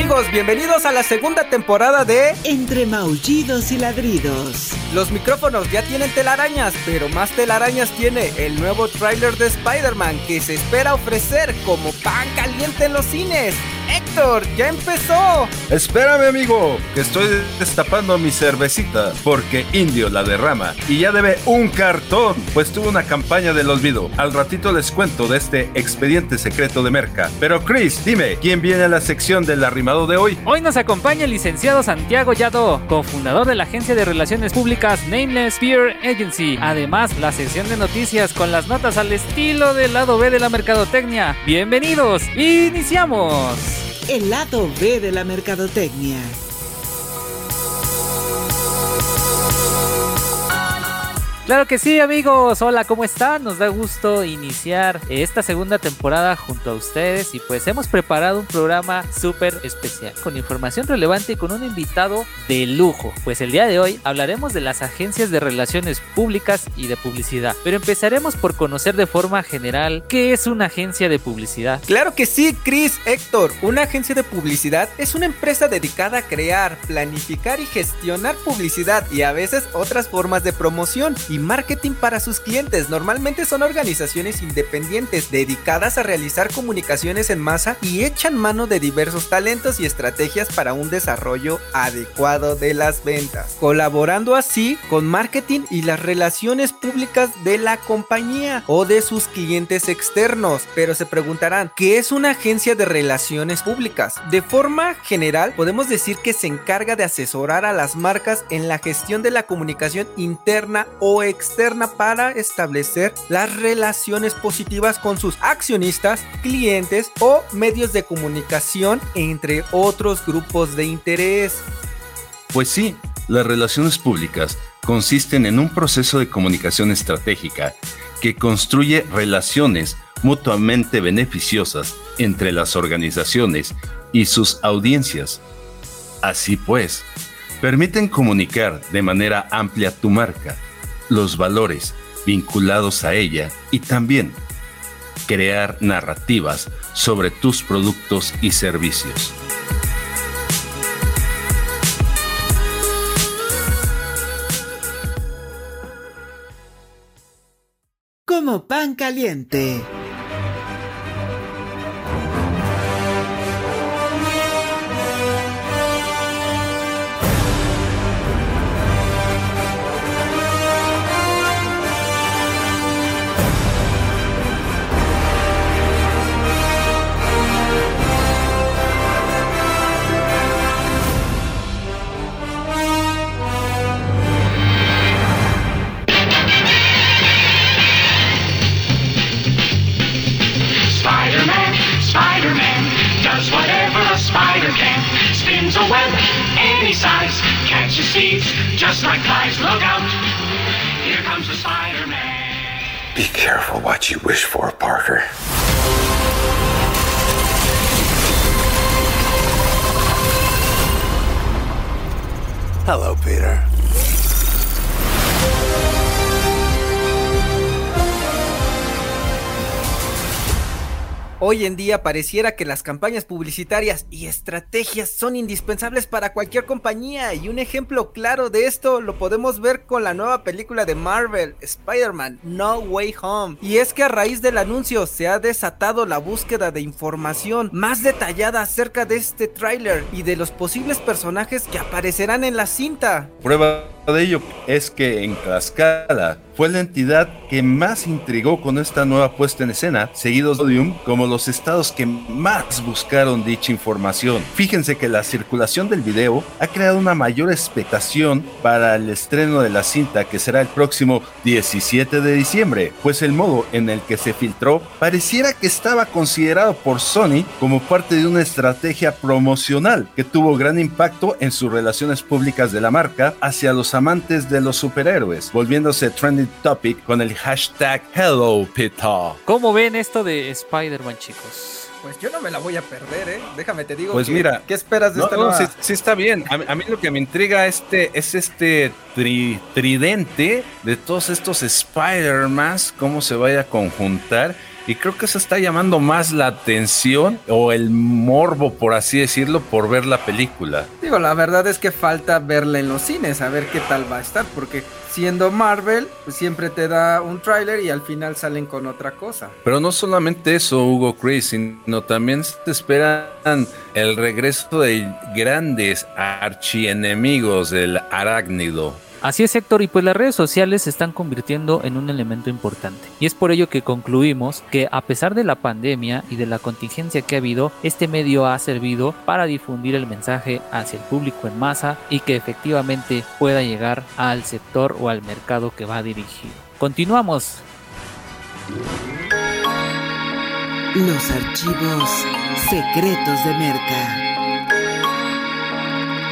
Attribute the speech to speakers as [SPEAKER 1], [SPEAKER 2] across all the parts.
[SPEAKER 1] Amigos, bienvenidos a la segunda temporada de
[SPEAKER 2] Entre maullidos y ladridos.
[SPEAKER 1] Los micrófonos ya tienen telarañas, pero más telarañas tiene el nuevo tráiler de Spider-Man que se espera ofrecer como pan caliente en los cines. Héctor, ya empezó.
[SPEAKER 3] Espérame, amigo, que estoy destapando mi cervecita porque Indio la derrama y ya debe un cartón, pues tuvo una campaña del olvido. Al ratito les cuento de este expediente secreto de Merca. Pero Chris, dime, ¿quién viene a la sección del arrimado de hoy?
[SPEAKER 4] Hoy nos acompaña el licenciado Santiago Yado, cofundador de la agencia de relaciones públicas Nameless Peer Agency. Además, la sección de noticias con las notas al estilo del lado B de la mercadotecnia. Bienvenidos, iniciamos.
[SPEAKER 2] El lado B de la mercadotecnia.
[SPEAKER 4] Claro que sí, amigos. Hola, ¿cómo están? Nos da gusto iniciar esta segunda temporada junto a ustedes y pues hemos preparado un programa súper especial con información relevante y con un invitado de lujo. Pues el día de hoy hablaremos de las agencias de relaciones públicas y de publicidad. Pero empezaremos por conocer de forma general qué es una agencia de publicidad.
[SPEAKER 1] Claro que sí, Chris, Héctor. Una agencia de publicidad es una empresa dedicada a crear, planificar y gestionar publicidad y a veces otras formas de promoción y marketing para sus clientes. Normalmente son organizaciones independientes dedicadas a realizar comunicaciones en masa y echan mano de diversos talentos y estrategias para un desarrollo adecuado de las ventas, colaborando así con marketing y las relaciones públicas de la compañía o de sus clientes externos. Pero se preguntarán, ¿qué es una agencia de relaciones públicas? De forma general, podemos decir que se encarga de asesorar a las marcas en la gestión de la comunicación interna o externa para establecer las relaciones positivas con sus accionistas, clientes o medios de comunicación, entre otros grupos de interés.
[SPEAKER 3] Pues sí, las relaciones públicas consisten en un proceso de comunicación estratégica que construye relaciones mutuamente beneficiosas entre las organizaciones y sus audiencias. Así pues, permiten comunicar de manera amplia tu marca, los valores vinculados a ella y también crear narrativas sobre tus productos y servicios.
[SPEAKER 2] Como pan caliente.
[SPEAKER 5] Just like flies. Look out, here comes the Spider-Man.
[SPEAKER 6] Be careful what you wish for, Parker. Hello, Peter.
[SPEAKER 1] Hoy en día pareciera que las campañas publicitarias y estrategias son indispensables para cualquier compañía y un ejemplo claro de esto lo podemos ver con la nueva película de Marvel, Spider-Man No Way Home. Y es que a raíz del anuncio se ha desatado la búsqueda de información más detallada acerca de este tráiler y de los posibles personajes que aparecerán en la cinta.
[SPEAKER 3] Prueba de ello es que en Tlaxcala fue la entidad que más intrigó con esta nueva puesta en escena, seguidos de Odium como los estados que más buscaron dicha información. Fíjense que la circulación del video ha creado una mayor expectación para el estreno de la cinta que será el próximo 17 de diciembre, pues el modo en el que se filtró pareciera que estaba considerado por Sony como parte de una estrategia promocional que tuvo gran impacto en sus relaciones públicas de la marca hacia los de los superhéroes, volviéndose trending topic con el hashtag Hello Peter.
[SPEAKER 4] ¿Cómo ven esto de Spider-Man, chicos?
[SPEAKER 1] Pues yo no me la voy a perder, ¿eh? Déjame te digo.
[SPEAKER 3] Pues
[SPEAKER 1] que-
[SPEAKER 3] mira,
[SPEAKER 1] ¿qué esperas de
[SPEAKER 3] No,
[SPEAKER 1] esta
[SPEAKER 3] no,
[SPEAKER 1] nueva?
[SPEAKER 3] sí, sí está bien. A, mí- a mí lo que me intriga este, es este tri- tridente de todos estos Spider-Mans, cómo se vaya a conjuntar. Y creo que eso está llamando más la atención o el morbo, por así decirlo, por ver la película.
[SPEAKER 1] Digo, la verdad es que falta verla en los cines, a ver qué tal va a estar, porque siendo Marvel, pues siempre te da un tráiler y al final salen con otra cosa.
[SPEAKER 3] Pero no solamente eso, Hugo Chris, sino también se esperan el regreso de grandes archienemigos del arácnido.
[SPEAKER 4] Así es, Héctor, y pues las redes sociales se están convirtiendo en un elemento importante. Y es por ello que concluimos que a pesar de la pandemia y de la contingencia que ha habido, este medio ha servido para difundir el mensaje hacia el público en masa y que efectivamente pueda llegar al sector o al mercado que va dirigido. Continuamos.
[SPEAKER 2] Los archivos secretos de Merca.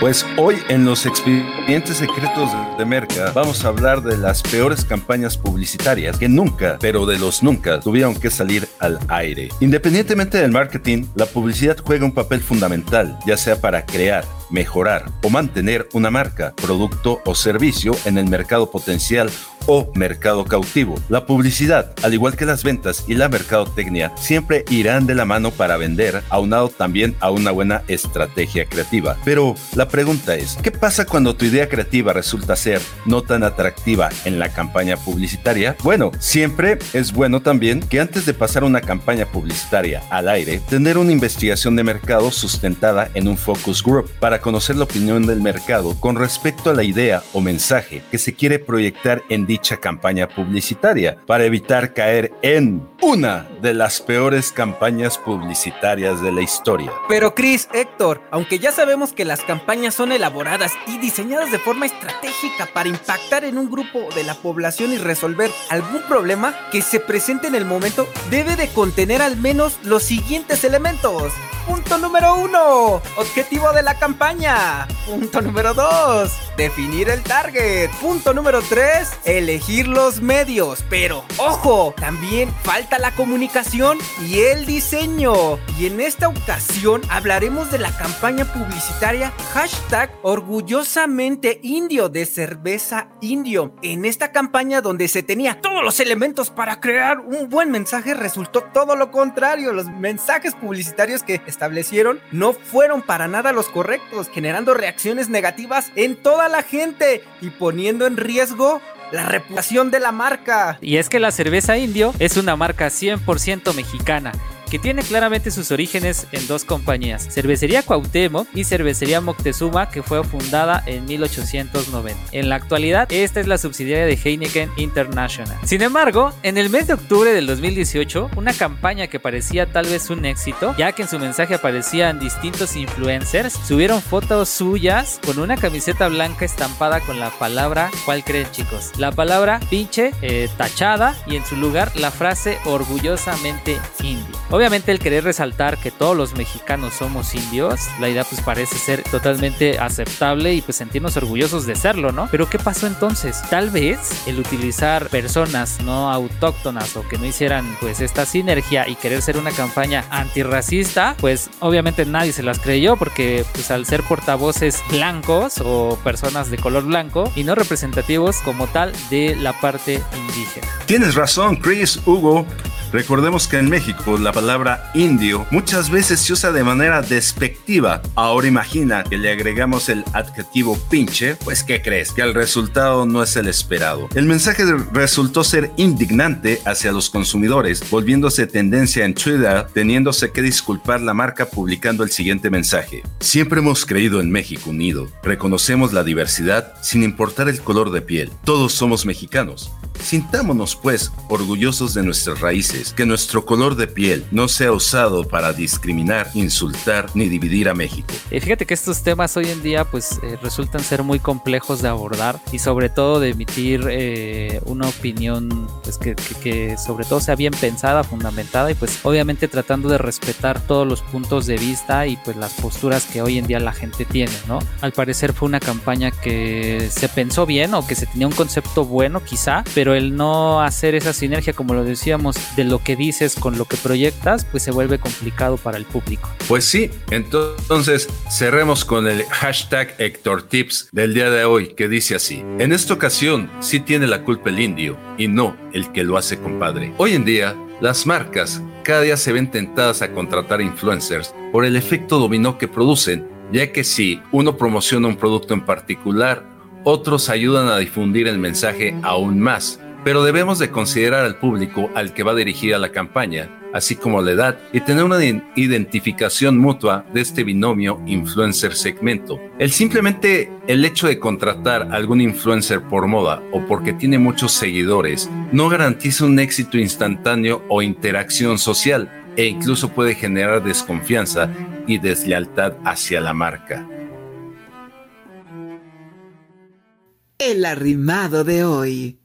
[SPEAKER 3] Pues hoy en los expedientes secretos de Merca vamos a hablar de las peores campañas publicitarias que nunca, pero de los nunca, tuvieron que salir al aire. Independientemente del marketing, la publicidad juega un papel fundamental, ya sea para crear, mejorar o mantener una marca, producto o servicio en el mercado potencial o mercado cautivo. La publicidad, al igual que las ventas y la mercadotecnia, siempre irán de la mano para vender, aunado también a una buena estrategia creativa. Pero la pregunta es, ¿qué pasa cuando tu idea creativa resulta ser no tan atractiva en la campaña publicitaria? Bueno, siempre es bueno también que antes de pasar una campaña publicitaria al aire, tener una investigación de mercado sustentada en un focus group para conocer la opinión del mercado con respecto a la idea o mensaje que se quiere proyectar en dicha campaña publicitaria para evitar caer en una de las peores campañas publicitarias de la historia.
[SPEAKER 1] Pero Chris, Héctor, aunque ya sabemos que las campañas son elaboradas y diseñadas de forma estratégica para impactar en un grupo de la población y resolver algún problema que se presente en el momento, debe de contener al menos los siguientes elementos. Punto número uno, objetivo de la campaña. Punto número dos, definir el target. Punto número tres, elegir los medios. Pero, ojo, también falta la comunicación y el diseño. Y en esta ocasión hablaremos de la campaña publicitaria hashtag orgullosamente indio de cerveza indio. En esta campaña donde se tenía todos los elementos para crear un buen mensaje, resultó todo lo contrario. Los mensajes publicitarios que establecieron no fueron para nada los correctos, generando reacciones negativas en toda la gente y poniendo en riesgo la reputación de la marca.
[SPEAKER 4] Y es que la cerveza indio es una marca 100% mexicana que tiene claramente sus orígenes en dos compañías, Cervecería Cuauhtémoc y Cervecería Moctezuma, que fue fundada en 1890. En la actualidad, esta es la subsidiaria de Heineken International. Sin embargo, en el mes de octubre del 2018, una campaña que parecía tal vez un éxito, ya que en su mensaje aparecían distintos influencers, subieron fotos suyas con una camiseta blanca estampada con la palabra, ¿cuál creen chicos? La palabra pinche eh, tachada y en su lugar la frase orgullosamente indio. Obviamente el querer resaltar que todos los mexicanos somos indios, la idea pues parece ser totalmente aceptable y pues sentirnos orgullosos de serlo, ¿no? Pero ¿qué pasó entonces? Tal vez el utilizar personas no autóctonas o que no hicieran pues esta sinergia y querer ser una campaña antirracista, pues obviamente nadie se las creyó porque pues al ser portavoces blancos o personas de color blanco y no representativos como tal de la parte indígena.
[SPEAKER 3] Tienes razón, Chris, Hugo. Recordemos que en México la palabra indio muchas veces se usa de manera despectiva. Ahora imagina que le agregamos el adjetivo pinche, pues ¿qué crees? Que el resultado no es el esperado. El mensaje resultó ser indignante hacia los consumidores, volviéndose tendencia en Twitter, teniéndose que disculpar la marca publicando el siguiente mensaje. Siempre hemos creído en México unido. Reconocemos la diversidad sin importar el color de piel. Todos somos mexicanos. Sintámonos pues orgullosos de nuestras raíces, que nuestro color de piel no sea usado para discriminar, insultar ni dividir a México.
[SPEAKER 4] Eh, fíjate que estos temas hoy en día pues eh, resultan ser muy complejos de abordar y sobre todo de emitir eh, una opinión pues que, que- que sobre todo sea bien pensada, fundamentada y pues obviamente tratando de respetar todos los puntos de vista y pues las posturas que hoy en día la gente tiene, ¿no? Al parecer fue una campaña que se pensó bien o que se tenía un concepto bueno quizá, pero el no hacer esa sinergia como lo decíamos de lo que dices con lo que proyectas pues se vuelve complicado para el público.
[SPEAKER 3] Pues sí, entonces cerremos con el hashtag Héctor Tips del día de hoy que dice así. En esta ocasión sí tiene la culpa el indio y no el que lo hace compadre. Hoy en día Las marcas cada día se ven tentadas a contratar influencers por el efecto dominó que producen, ya que si uno promociona un producto en particular, otros ayudan a difundir el mensaje aún más. Pero debemos de considerar al público al que va dirigida la campaña, así como la edad, y tener una identificación mutua de este binomio influencer segmento. El simplemente el hecho de contratar a algún influencer por moda o porque tiene muchos seguidores no garantiza un éxito instantáneo o interacción social e incluso puede generar desconfianza y deslealtad hacia la marca.
[SPEAKER 2] El arrimado de hoy.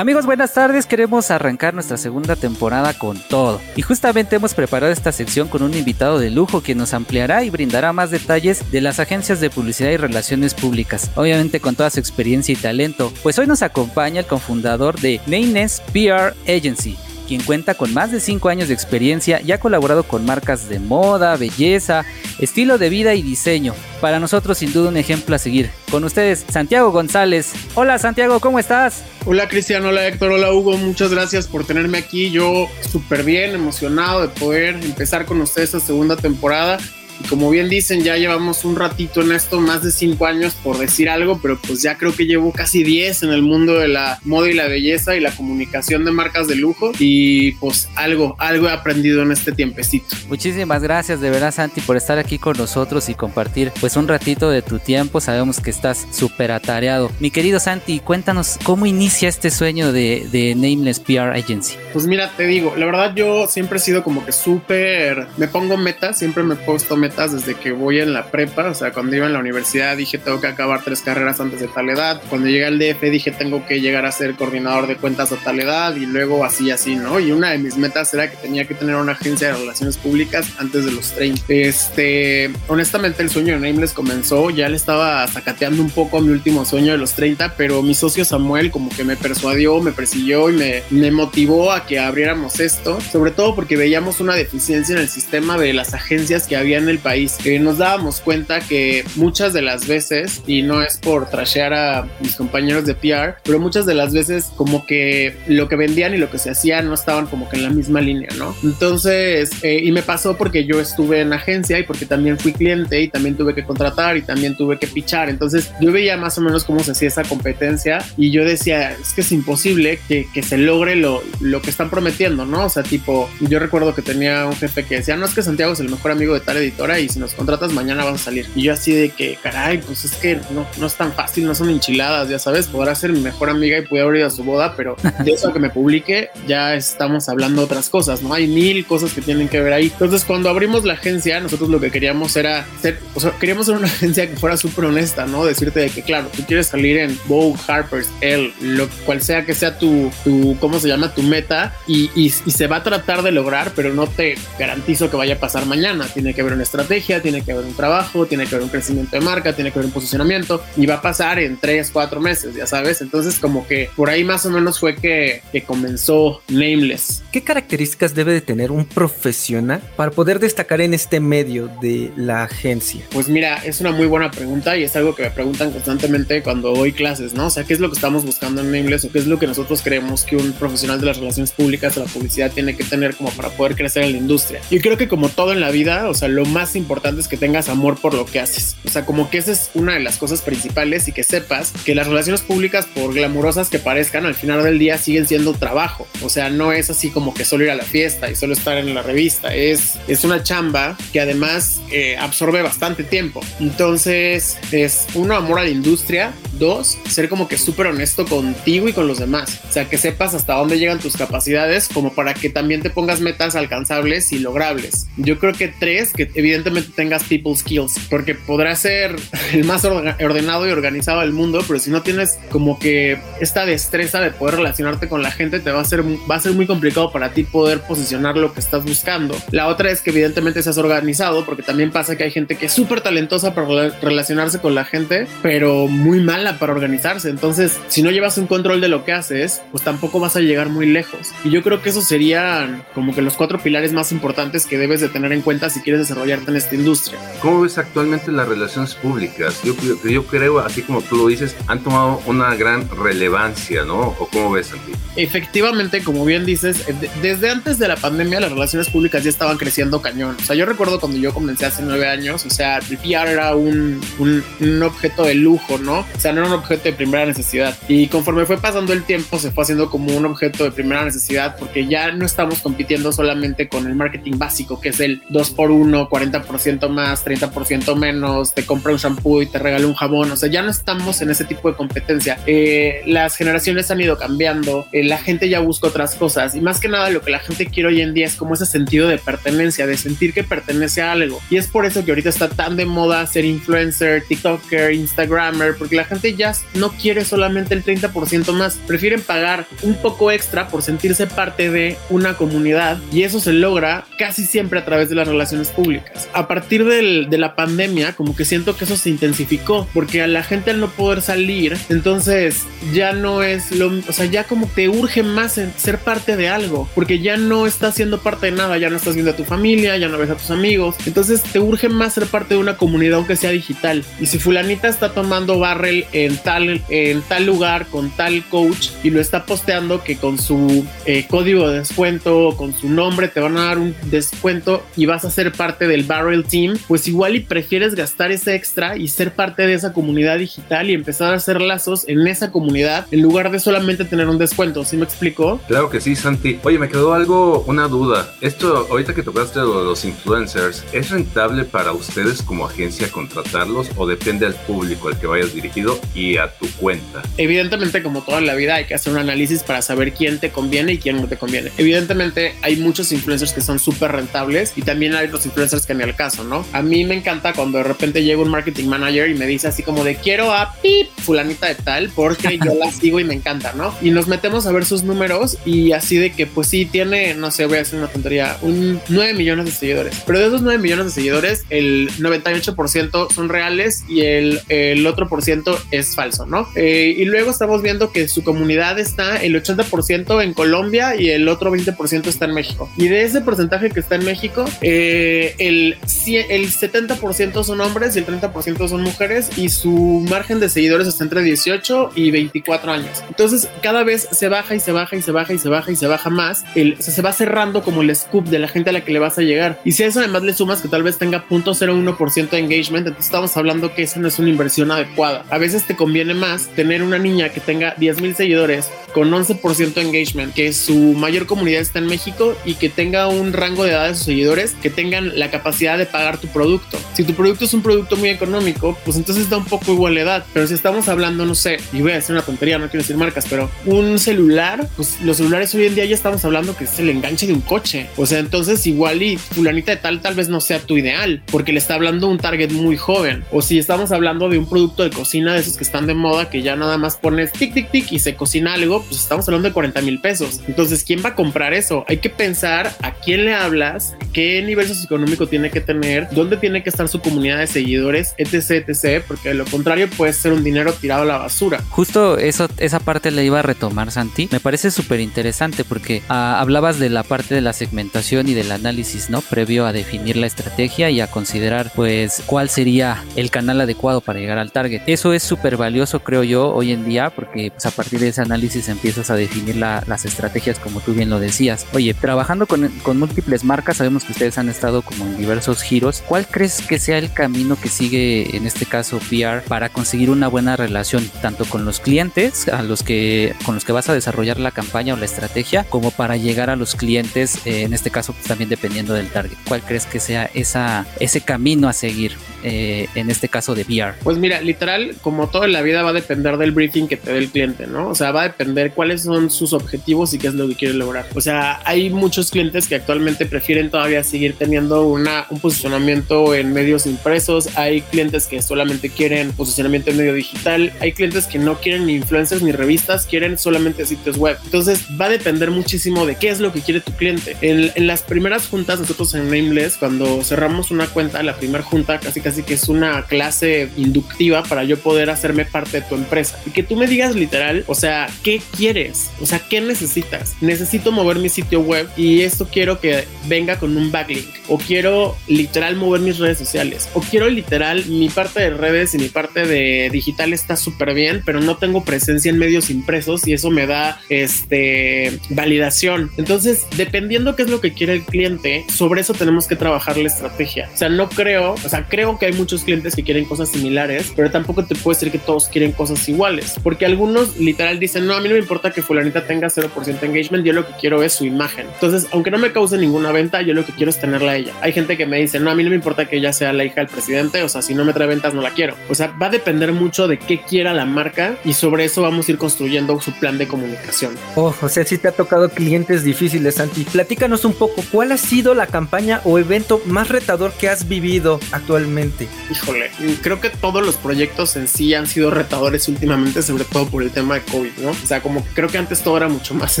[SPEAKER 4] Amigos, buenas tardes. Queremos arrancar nuestra segunda temporada con todo. Y justamente hemos preparado esta sección con un invitado de lujo que nos ampliará y brindará más detalles de las agencias de publicidad y relaciones públicas. Obviamente con toda su experiencia y talento. Pues hoy nos acompaña el cofundador de Nayness PR Agency quien cuenta con más de 5 años de experiencia y ha colaborado con marcas de moda, belleza, estilo de vida y diseño. Para nosotros sin duda un ejemplo a seguir. Con ustedes, Santiago González. Hola Santiago, ¿cómo estás?
[SPEAKER 7] Hola Cristian, hola Héctor, hola Hugo, muchas gracias por tenerme aquí. Yo súper bien, emocionado de poder empezar con ustedes esta segunda temporada y como bien dicen, ya llevamos un ratito en esto, más de cinco años por decir algo, pero pues ya creo que llevo casi diez en el mundo de la moda y la belleza y la comunicación de marcas de lujo. Y pues algo, algo he aprendido en este tiempecito.
[SPEAKER 4] Muchísimas gracias de verdad Santi por estar aquí con nosotros y compartir pues un ratito de tu tiempo. Sabemos que estás súper atareado. Mi querido Santi, cuéntanos cómo inicia este sueño de, de Nameless PR Agency.
[SPEAKER 7] Pues mira, te digo, la verdad yo siempre he sido como que súper, me pongo metas, siempre me he puesto metas desde que voy en la prepa, o sea, cuando iba en la universidad dije tengo que acabar tres carreras antes de tal edad, cuando llegué al DF dije tengo que llegar a ser coordinador de cuentas a tal edad y luego así, así, ¿no? Y una de mis metas era que tenía que tener una agencia de relaciones públicas antes de los 30. Este, honestamente el sueño de Nameless comenzó, ya le estaba sacateando un poco mi último sueño de los 30, pero mi socio Samuel como que me persuadió, me persiguió y me, me motivó a que abriéramos esto, sobre todo porque veíamos una deficiencia en el sistema de las agencias que había en el país, que nos dábamos cuenta que muchas de las veces, y no es por trashear a mis compañeros de PR, pero muchas de las veces como que lo que vendían y lo que se hacía no estaban como que en la misma línea, ¿no? Entonces, eh, y me pasó porque yo estuve en agencia y porque también fui cliente y también tuve que contratar y también tuve que pichar. Entonces, yo veía más o menos cómo se hacía esa competencia y yo decía, es que es imposible que, que se logre lo, lo que están prometiendo, ¿no? O sea, tipo, yo recuerdo que tenía un jefe que decía, no es que Santiago es el mejor amigo de tal editora y si nos contratas mañana vas a salir. Y yo así de que, caray, pues es que no, no es tan fácil, no son enchiladas, ya sabes, podrá ser mi mejor amiga y pude abrir a su boda, pero de eso que me publique ya estamos hablando otras cosas, ¿no? Hay mil cosas que tienen que ver ahí. Entonces cuando abrimos la agencia, nosotros lo que queríamos era ser, o sea, queríamos ser una agencia que fuera súper honesta, ¿no? Decirte de que, claro, tú quieres salir en Vogue, Harper's, Elle, lo cual sea que sea tu, tu ¿cómo se llama? Tu meta y, y, y se va a tratar de lograr, pero no te garantizo que vaya a pasar mañana. Tiene que haber una estrategia, tiene que haber un trabajo, tiene que haber un crecimiento de marca, tiene que haber un posicionamiento y va a pasar en tres, cuatro meses, ya sabes. Entonces, como que por ahí más o menos fue que, que comenzó Nameless.
[SPEAKER 1] ¿Qué características debe de tener un profesional para poder destacar en este medio de la agencia?
[SPEAKER 7] Pues mira, es una muy buena pregunta y es algo que me preguntan constantemente cuando doy clases, ¿no? O sea, ¿qué es lo que estamos buscando en Nameless o qué es lo que nosotros creemos que un profesional de las relaciones públicas o la publicidad tiene que tener como para poder crecer en la industria? Yo creo que como todo en la vida, o sea, lo más importante es que tengas amor por lo que haces. O sea, como que esa es una de las cosas principales y que sepas que las relaciones públicas, por glamurosas que parezcan, al final del día siguen siendo trabajo. O sea, no es así como que solo ir a la fiesta y solo estar en la revista. Es, es una chamba que además eh, absorbe bastante tiempo. Entonces, es uno, amor a la industria. Dos, ser como que súper honesto contigo y con los demás. O sea, que sepas hasta dónde llegan tus capacidades como para que también te pongas metas alcanzables y logrables. Yo creo que tres, que evidentemente tengas people skills, porque podrás ser el más ordenado y organizado del mundo, pero si no tienes como que esta destreza de poder relacionarte con la gente, te va a ser, va a ser muy complicado para ti poder posicionar lo que estás buscando. La otra es que evidentemente seas organizado, porque también pasa que hay gente que es súper talentosa para relacionarse con la gente, pero muy mala para organizarse. Entonces, si no llevas un control de lo que haces, pues tampoco vas a llegar muy lejos. Y yo creo que esos serían como que los cuatro pilares más importantes que debes de tener en cuenta si quieres desarrollarte en esta industria.
[SPEAKER 3] ¿Cómo ves actualmente las relaciones públicas? Yo, yo, yo creo, así como tú lo dices, han tomado una gran relevancia, ¿no? ¿O cómo ves, Santi?
[SPEAKER 7] Efectivamente, como bien dices, eh, de- desde antes de la pandemia las relaciones públicas ya estaban creciendo cañón. O sea, yo recuerdo cuando yo comencé hace nueve años, o sea, el PR era un, un, un objeto de lujo, ¿no? O sea, no era un objeto de primera necesidad. Y conforme fue pasando el tiempo, se fue haciendo como un objeto de primera necesidad porque ya no estamos compitiendo solamente con el marketing básico, que es el 2x1, 40% más, 30% menos, te compra un shampoo y te regala un jabón. O sea, ya no estamos en ese tipo de competencia. Eh, las generaciones han ido cambiando, eh, la gente ya busca otras cosas y más que nada lo que la gente quiere hoy en día es como ese sentido de pertenencia, de sentir que pertenece a algo. Y es por eso que ahorita está tan de moda ser influencer, TikToker, Instagrammer, porque la gente ya no quiere solamente el 30% más, prefieren pagar un poco extra por sentirse parte de una comunidad y eso se logra casi siempre a través de las relaciones públicas. A partir del- de la pandemia, como que siento que eso se intensificó, porque a la gente al no poder salir, entonces ya no es lo, o sea, ya como te urge más en ser parte de algo, porque ya no estás siendo parte de nada, ya no estás viendo a tu familia, ya no ves a tus amigos, entonces te urge más ser parte de una comunidad aunque sea digital. Y si fulanita está tomando barrel tal, en tal lugar con tal coach y lo está posteando que con su eh, código de descuento, con su nombre te van a dar un descuento y vas a ser parte del barrel team, pues igual y prefieres gastar ese extra y ser parte de esa comunidad digital y empezar a hacer lazos en esa comunidad en lugar de solamente tener un descuento. ¿Sí me explico?
[SPEAKER 3] Claro que sí, Santi. Oye, me quedó algo, una duda. Esto, ahorita que tocaste lo de los influencers, ¿es rentable para ustedes como agencia contratarlos o depende al público al que vayas dirigido y a tu cuenta?
[SPEAKER 7] Evidentemente, como toda la vida, hay que hacer un análisis para saber quién te conviene y quién no te conviene. Evidentemente, hay muchos influencers que son súper rentables y también hay otros influencers que ni al caso, ¿no? A mí me encanta cuando de repente llega un marketing manager y me dice así como de quiero a pip, fulanita de tal, porque yo la sigo y me encanta, ¿no? Y nos metemos a ver sus números y así de que, pues sí, tiene, no sé, voy a hacer una tontería, un 9 millones de seguidores. Pero de esos 9 millones de seguidores, el 98% son reales y el, el otro por ciento es falso, ¿no? Eh, y luego estamos viendo que su comunidad está el 80% en Colombia y el otro 20% está en México. Y de ese porcentaje que está en México, eh, el, cie- el 70% son hombres y el 30% son mujeres y su margen de seguidores está entre 18 y 24 años. Entonces cada vez se baja y se baja y se baja y se baja y se baja más. El, se va cerrando como el scoop de la gente a la que le vas a llegar. Y si a eso además le sumas que tal vez tenga 0.01% de engagement, entonces estamos hablando que esa no es una inversión adecuada. A veces te conviene más tener una niña que tenga 10 mil seguidores con 11% de engagement, que su mayor comunidad está en México y que tenga un rango de edad de sus seguidores que tengan la capacidad de pagar tu producto. Si tu producto es un producto muy económico, pues entonces da un poco igual la edad. Pero si estamos hablando, no sé, y voy a decir una tontería, no quiero decir marcas, pero un celular, pues los celulares hoy en día ya estamos hablando que es el enganche de un coche. O sea, entonces igual y fulanita de tal tal vez no sea tu ideal, porque le está hablando un target muy joven. O si estamos hablando de un producto de cocina de esos que están de moda, que ya nada más pones tic, tic, tic y se cocina algo, pues estamos hablando de 40 mil pesos. Entonces, ¿quién va a comprar eso? Hay que pensar a quién le hablas, qué nivel socioeconómico tiene que tener, dónde tiene que estar su comunidad de seguidores, etc, etc, porque de lo contrario puede ser un dinero tirado a la basura.
[SPEAKER 4] Justo eso, esa parte la iba a retomar, Santi. Me parece súper interesante porque ah, hablabas de la parte de la segmentación y del análisis, ¿no? Previo a definir la estrategia y a considerar, pues, cuál sería el canal adecuado para llegar al target. Eso es súper valioso, creo yo, hoy en día, porque pues, a partir de ese análisis empiezas a definir la- las estrategias, como tú bien lo decías. Oye, trabajando con, múltiples marcas, sabemos que ustedes han estado como en diversos giros. ¿Cuál crees que sea el camino que sigue, en este caso, PR, para conseguir una buena relación tanto con los clientes, a los que con los que vas a desarrollar la campaña o la estrategia, como para llegar a los clientes, eh, en este caso, pues, también dependiendo del target? ¿Cuál crees que sea ese camino a seguir, eh, en este caso de PR?
[SPEAKER 7] Pues mira, literal, como todo en la vida va a depender del briefing que te dé el cliente, ¿no? O sea, va a depender entender cuáles son sus objetivos y qué es lo que quiere lograr. O sea, hay muchos clientes que actualmente prefieren todavía seguir teniendo una, un posicionamiento en medios impresos, hay clientes que solamente quieren posicionamiento en medio digital, hay clientes que no quieren ni influencers ni revistas, quieren solamente sitios web. Entonces va a depender muchísimo de qué es lo que quiere tu cliente. En, en las primeras juntas, nosotros en Nameless, cuando cerramos una cuenta, la primera junta casi casi que es una clase inductiva para yo poder hacerme parte de tu empresa y que tú me digas literal, o sea, ¿qué quieres? O sea, ¿qué necesitas? Necesito mover mi sitio web y esto quiero que venga con un backlink o quiero literal mover mis redes sociales o quiero literal mi parte de redes y mi parte de digital está súper bien, pero no tengo presencia en medios impresos y eso me da este validación. Entonces, dependiendo qué es lo que quiere el cliente, sobre eso tenemos que trabajar la estrategia. O sea, no creo, o sea, creo que hay muchos clientes que quieren cosas similares, pero tampoco te puedo decir que todos quieren cosas iguales, porque algunos literal dicen, no, a mí no me importa que fulanita tenga 0% engagement, yo lo que quiero es su imagen. Entonces, aunque no me cause ninguna venta, yo lo que quiero es tenerla a ella. Hay gente que me dice, no, a mí no me importa que ella sea la hija del presidente, o sea, si no me trae ventas, no la quiero. O sea, va a depender mucho de qué quiera la marca y sobre eso vamos a ir construyendo su plan de comunicación.
[SPEAKER 1] Oh, o sea, sí te ha tocado clientes difíciles, Santi. Platícanos un poco, ¿cuál ha sido la campaña o evento más retador que has vivido actualmente?
[SPEAKER 7] Híjole, creo que todos los proyectos en sí han sido retadores últimamente, sobre todo por el tema de COVID, ¿no? O sea, como que creo que antes todo era mucho más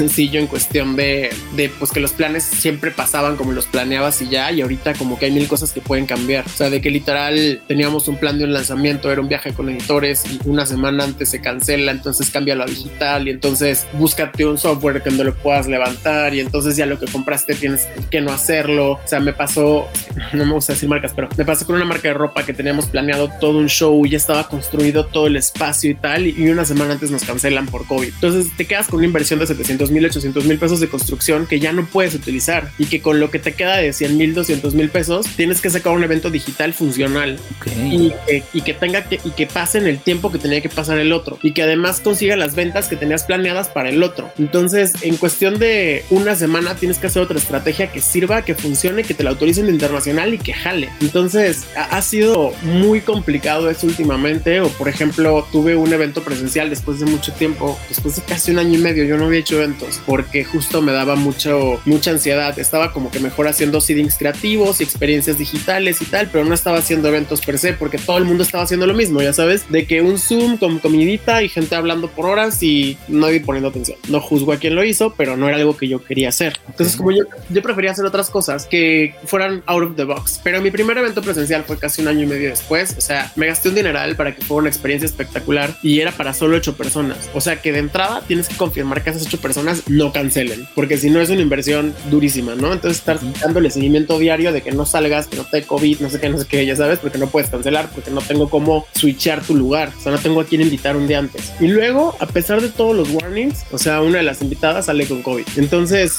[SPEAKER 7] sencillo en cuestión de, de pues que los planes siempre pasaban como los planeabas y ya, y ahorita como que hay mil cosas que pueden cambiar. O sea, de que literal teníamos un plan de un lanzamiento, era un viaje con editores y una semana antes se cancela, entonces cambia a digital y entonces búscate un software que no lo puedas levantar y entonces ya lo que compraste tienes que no hacerlo. O sea, me pasó, no me gusta decir marcas, pero me pasó con una marca de ropa que teníamos planeado todo un show, ya estaba construido todo el espacio y tal, y una semana antes nos cancelan por COVID. Entonces te quedas con una inversión de 700 mil, 800 mil pesos de construcción que ya no puedes utilizar y que con lo que te queda de 100 mil, 200 mil pesos, tienes que sacar un evento digital funcional
[SPEAKER 4] Ok.
[SPEAKER 7] y, que, y que tenga que, y que pase en el tiempo que tenía que pasar el otro y que además consiga las ventas que tenías planeadas para el otro. Entonces, en cuestión de una semana tienes que hacer otra estrategia que sirva, que funcione, que te la autoricen de internacional y que jale. Entonces, ha, ha sido muy complicado eso últimamente. O por ejemplo, tuve un evento presencial después de mucho tiempo, después de casi un año y medio, yo no había hecho eventos porque justo me daba mucho, mucha ansiedad. Estaba como que mejor haciendo seedings creativos y experiencias digitales y tal, pero no estaba haciendo eventos per se porque todo el mundo estaba haciendo lo mismo, ya sabes, de que un Zoom con comidita y gente hablando por horas y nadie poniendo atención. No juzgo a quien lo hizo, pero no era algo que yo quería hacer. Entonces, como yo, yo prefería hacer otras cosas que fueran out of the box. Pero mi primer evento presencial fue casi un año y medio después. O sea, me gasté un dineral para que fuera una experiencia espectacular y era para solo ocho personas. O sea, que de entrada tienes que confirmar que esas ocho personas no cancelen, porque si no es una inversión durísima, ¿no? Entonces, estar dándole seguimiento diario de que no salgas, que no te COVID, no sé qué, no sé qué, ya sabes, porque no puedes cancelar, porque no tengo cómo switchar tu lugar. O sea, no tengo a quién invitar un día antes. Y luego, a pesar de todos los warnings, o sea, una de las invitadas sale con COVID. Entonces,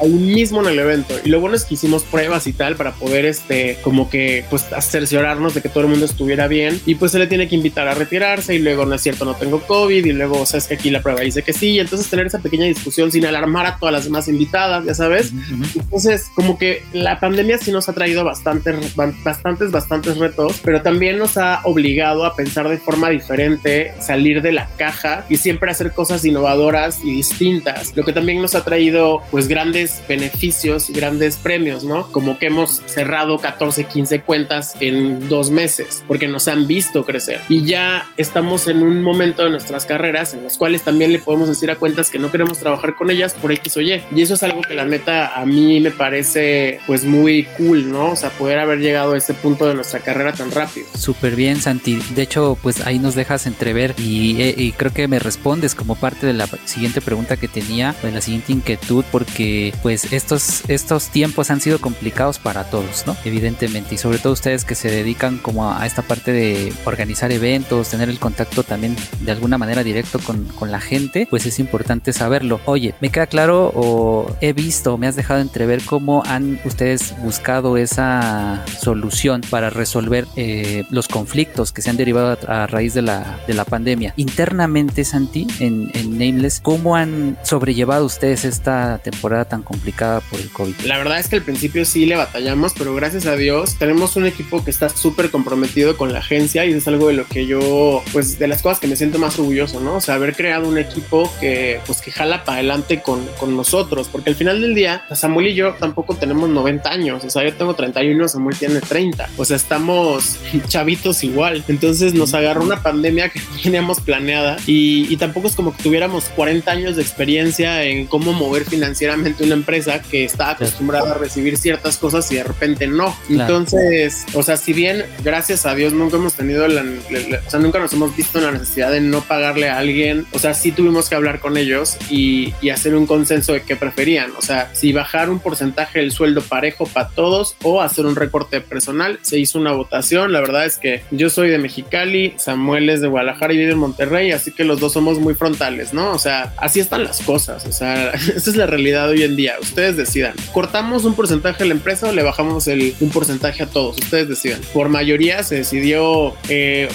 [SPEAKER 7] ahí mismo en el evento. Y lo bueno es que hicimos pruebas y tal para poder, este, como que, pues, cerciorarnos de que todo el mundo estuviera bien. Y pues se le tiene que invitar a retirarse. Y luego, no es cierto, no tengo COVID. Y luego, sabes que aquí la prueba dice que sí. Y entonces, tener esa pequeña discusión sin alarmar a todas las demás invitadas, ya sabes. Entonces, como que la pandemia sí nos ha traído bastantes, bastantes, bastantes retos, pero también nos ha obligado a pensar de forma diferente, salir de la caja y siempre hacer cosas innovadoras y distintas, lo que también nos ha traído pues grandes beneficios y grandes premios, ¿no? Como que hemos cerrado 14, 15 cuentas en dos meses, porque nos han visto crecer y ya estamos en un momento de nuestras carreras en los cuales también le podemos decir a cuentas que no queremos trabajar con ellas por X o Y. Y eso es algo que la neta a mí me parece pues muy cool, ¿no? O sea, poder haber llegado a ese punto de nuestra carrera tan rápido.
[SPEAKER 4] Súper bien, Santi. De hecho, pues ahí nos dejas entrever y, eh, y creo que me respondes como parte de la siguiente pregunta que tenía, de la siguiente inquietud, porque pues estos, estos tiempos han sido complicados para todos, ¿no? Evidentemente, y sobre todo ustedes que se dedican como a, esta parte de organizar eventos, tener el contacto también de alguna manera directo con, con la gente, pues es importante saberlo. Oye, me queda claro o he visto, me has dejado entrever cómo han ustedes buscado esa solución para resolver eh, los conflictos que se han derivado a, raíz de la, de la pandemia. Internamente, Santi, en, Nameless, ¿cómo han sobrellevado ustedes esta temporada tan complicada por el COVID?
[SPEAKER 7] La verdad es que al principio sí le batallamos, pero gracias a Dios tenemos un equipo que está súper comprometido con la agencia y es algo de lo que yo, pues de las cosas que me siento más orgulloso, ¿no? O sea, haber creado un equipo equipo que, pues, que jala para adelante con, con nosotros, porque al final del día, Samuel y yo tampoco tenemos 90 años, o sea, yo tengo 31, Samuel tiene 30, o sea, estamos chavitos igual, entonces nos agarró una pandemia que no teníamos planeada y, y tampoco es como que tuviéramos 40 años de experiencia en cómo mover financieramente una empresa que está acostumbrada a recibir ciertas cosas y de repente no. Entonces, o sea, si bien gracias a Dios nunca hemos tenido la, o sea, nunca nos hemos visto en la necesidad de no pagarle a alguien, o sea, sí tuvimos que hablar con ellos y, hacer un consenso de qué preferían, o sea, si bajar un porcentaje del sueldo parejo para todos o hacer un recorte personal, se hizo una votación, la verdad es que yo soy de Mexicali, Samuel es de Guadalajara y vive en Monterrey, así que los dos somos muy frontales, ¿no? O sea, así están las cosas, o sea, esa es la realidad hoy en día, ustedes decidan, cortamos un porcentaje de la empresa o le bajamos un porcentaje a todos, ustedes decidan. Por mayoría se decidió eh,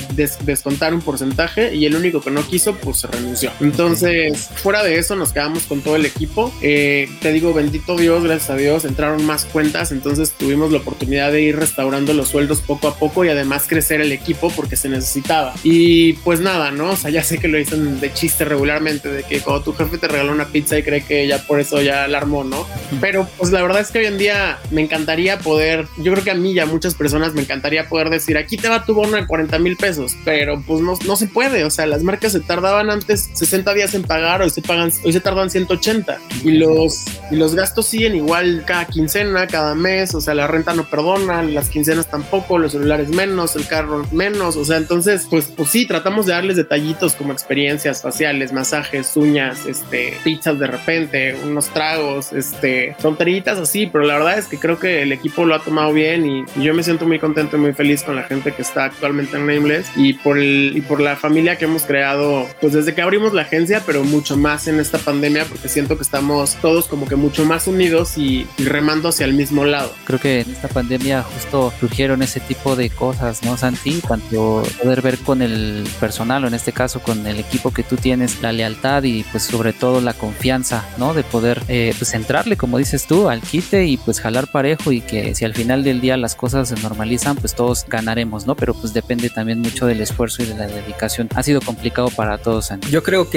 [SPEAKER 7] descontar un porcentaje y el único que no quiso, pues se renunció. Fuera de eso, nos quedamos con todo el equipo. Eh, te digo, bendito Dios, gracias a Dios, entraron más cuentas, entonces tuvimos la oportunidad de ir restaurando los sueldos poco a poco y además crecer el equipo porque se necesitaba. Y pues nada, ¿no? O sea, ya sé que lo dicen de chiste regularmente, de que cuando tu jefe te regaló una pizza y cree que ya por eso ya la armó, ¿no? Pero pues la verdad es que hoy en día me encantaría poder, yo creo que a mí y a muchas personas me encantaría poder decir, aquí te va tu bono de 40 mil pesos, pero pues no, no se puede, o sea, las marcas se tardaban antes 60 días en pagar, hoy se pagan, hoy se tardan 180 y los, y los gastos siguen igual cada quincena, cada mes, o sea, la renta no perdona, las quincenas tampoco, los celulares menos, el carro menos, o sea, entonces, pues, pues sí, tratamos de darles detallitos como experiencias faciales, masajes, uñas, este, pizzas de repente, unos tragos, este, tonteritas así, pero la verdad es que creo que el equipo lo ha tomado bien y, yo me siento muy contento y muy feliz con la gente que está actualmente en Nameless y por el, y por la familia que hemos creado, pues desde que abrimos la agencia, pero mucho más en esta pandemia, porque siento que estamos todos como que mucho más unidos y, y remando hacia el mismo lado.
[SPEAKER 4] Creo que en esta pandemia justo surgieron ese tipo de cosas, ¿no, Santi? Tanto poder ver con el personal o en este caso con el equipo que tú tienes la lealtad y pues sobre todo la confianza, ¿no? De poder eh, pues entrarle, como dices tú, al quite y pues jalar parejo y que si al final del día las cosas se normalizan, pues todos ganaremos, ¿no? Pero pues depende también mucho del esfuerzo y de la dedicación. Ha sido complicado para todos, Santi.
[SPEAKER 1] Yo creo que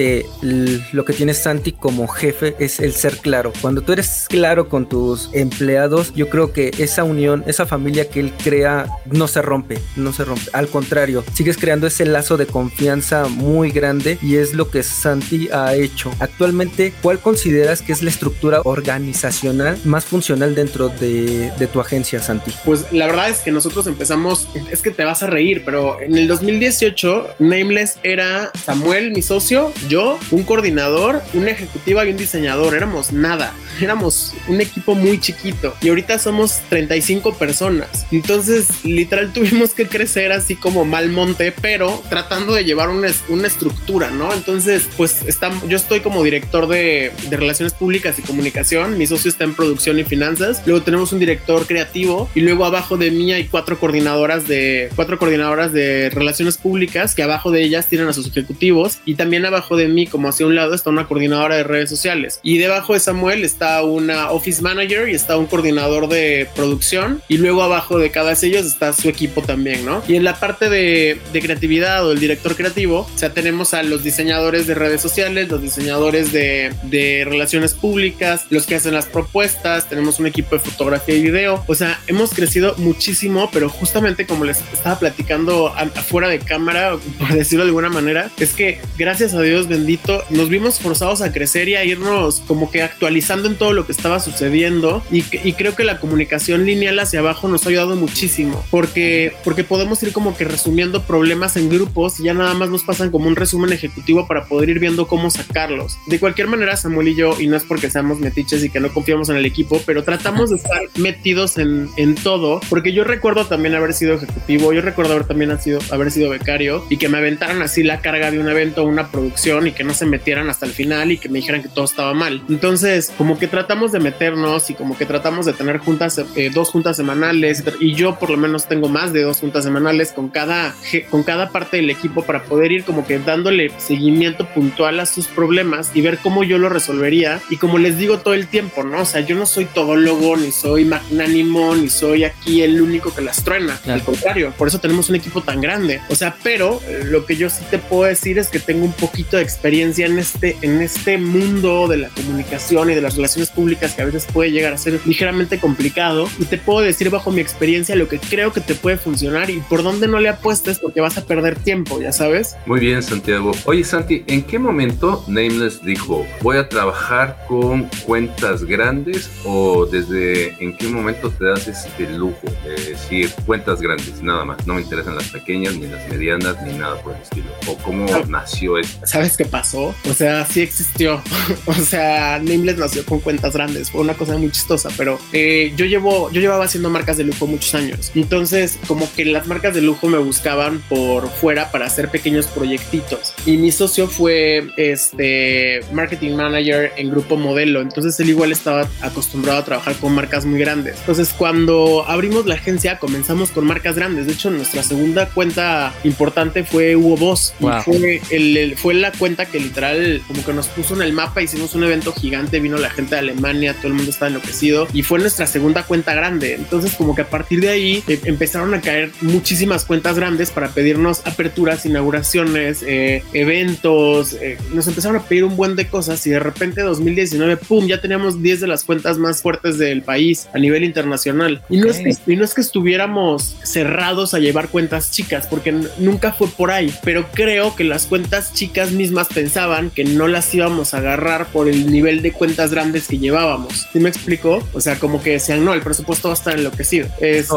[SPEAKER 1] lo que tiene Santi como jefe es el ser claro. Cuando tú eres claro con tus empleados, yo creo que esa unión, esa familia que él crea, no se rompe, no se rompe. Al contrario, sigues creando ese lazo de confianza muy grande y es lo que Santi ha hecho. Actualmente, ¿cuál consideras que es la estructura organizacional más funcional dentro de, tu agencia, Santi?
[SPEAKER 7] Pues la verdad es que nosotros empezamos, es que te vas a reír, pero en el 2018 Nameless era Samuel, mi socio, yo, un coordinador, una ejecutiva y un diseñador. Éramos nada, éramos un equipo muy chiquito y ahorita somos 35 personas. Entonces, literal, tuvimos que crecer así como mal monte, pero tratando de llevar una, una estructura, ¿no? Entonces, pues estamos, yo estoy como director de, de relaciones públicas y comunicación, mi socio está en producción y finanzas, luego tenemos un director creativo y luego abajo de mí hay cuatro coordinadoras de cuatro coordinadoras de relaciones públicas que abajo de ellas tienen a sus ejecutivos y también abajo de mí como hacia un lado está una coordinadora de redes sociales. Y debajo de Samuel está una office manager y está un coordinador de producción. Y luego abajo de cada de ellos está su equipo también, ¿no? Y en la parte de, de creatividad o el director creativo, o sea, tenemos a los diseñadores de redes sociales, los diseñadores de, de relaciones públicas, los que hacen las propuestas, tenemos un equipo de fotografía y video, o sea, hemos crecido muchísimo, pero justamente como les estaba platicando afuera de cámara, por decirlo de alguna manera, es que gracias a Dios bendito, nos vimos forzados a crecer y a irnos como que actualizando en todo lo que estaba sucediendo y, y creo que la comunicación lineal hacia abajo nos ha ayudado muchísimo porque, porque podemos ir como que resumiendo problemas en grupos y ya nada más nos pasan como un resumen ejecutivo para poder ir viendo cómo sacarlos. De cualquier manera, Samuel y yo, y no es porque seamos metiches y que no confiamos en el equipo, pero tratamos de estar metidos en, en todo, porque yo recuerdo también haber sido ejecutivo, yo recuerdo haber también sido, haber sido becario y que me aventaran así la carga de un evento una producción y que no se metieran hasta el final y que me dijeran que todo estaba mal. Entonces, como que tratamos de meternos y como que tratamos de tener juntas, eh, dos juntas semanales y yo por lo menos tengo más de dos juntas semanales con cada, con cada parte del equipo para poder ir como que dándole seguimiento puntual a sus problemas y ver cómo yo lo resolvería. Y como les digo todo el tiempo, ¿no? O sea, yo no soy todólogo, ni soy magnánimo, ni soy aquí el único que las truena. Claro. Al contrario, por eso tenemos un equipo tan grande. O sea, pero eh, lo que yo sí te puedo decir es que tengo un poquito de experiencia en este, en este mundo de la comunicación y de las relaciones públicas que a veces puede llegar a ser ligeramente complicado. Y te puedo decir bajo mi experiencia lo que creo que te puede funcionar y por dónde no le apuestes porque vas a perder tiempo, ya sabes.
[SPEAKER 8] Muy bien, Santiago. Oye, Santi, ¿en qué momento Nameless dijo voy a trabajar con cuentas grandes o desde en qué momento te das este lujo de decir cuentas grandes, nada más? No me interesan las pequeñas, ni las medianas, ni nada por el estilo. ¿O cómo nació esto?
[SPEAKER 7] ¿Sabes qué pasó? O sea, sí existió. o sea, Nameless nació con cuentas grandes. Fue una cosa muy chistosa, pero eh, yo llevo, yo llevaba haciendo marcas de lujo muchos años. Entonces, como que las marcas de lujo me buscaban por fuera para hacer pequeños proyectitos. Y mi socio fue este marketing manager en Grupo Modelo. Entonces, él igual estaba acostumbrado a trabajar con marcas muy grandes. Entonces, cuando abrimos la agencia, comenzamos con marcas grandes. De hecho, nuestra segunda cuenta importante fue Hugo Boss. Y
[SPEAKER 4] Wow.
[SPEAKER 7] fue, el- el- fue la cuenta que literal como que nos puso en el mapa, hicimos un evento gigante, vino la gente de Alemania, todo el mundo estaba enloquecido y fue nuestra segunda cuenta grande. Entonces como que a partir de ahí eh, empezaron a caer muchísimas cuentas grandes para pedirnos aperturas, inauguraciones, eh, eventos, eh, nos empezaron a pedir un buen de cosas y de repente 2019, ¡pum!, ya teníamos 10 de las cuentas más fuertes del país a nivel internacional. Y no, es que, y no es que estuviéramos cerrados a llevar cuentas chicas, porque nunca fue por ahí, pero creo que las cuentas chicas mismas pensaban que no las íbamos a agarrar por el nivel de cuentas grandes que llevábamos. ¿Sí me explico? O sea, como que decían, no, el presupuesto va a estar enloquecido. Es,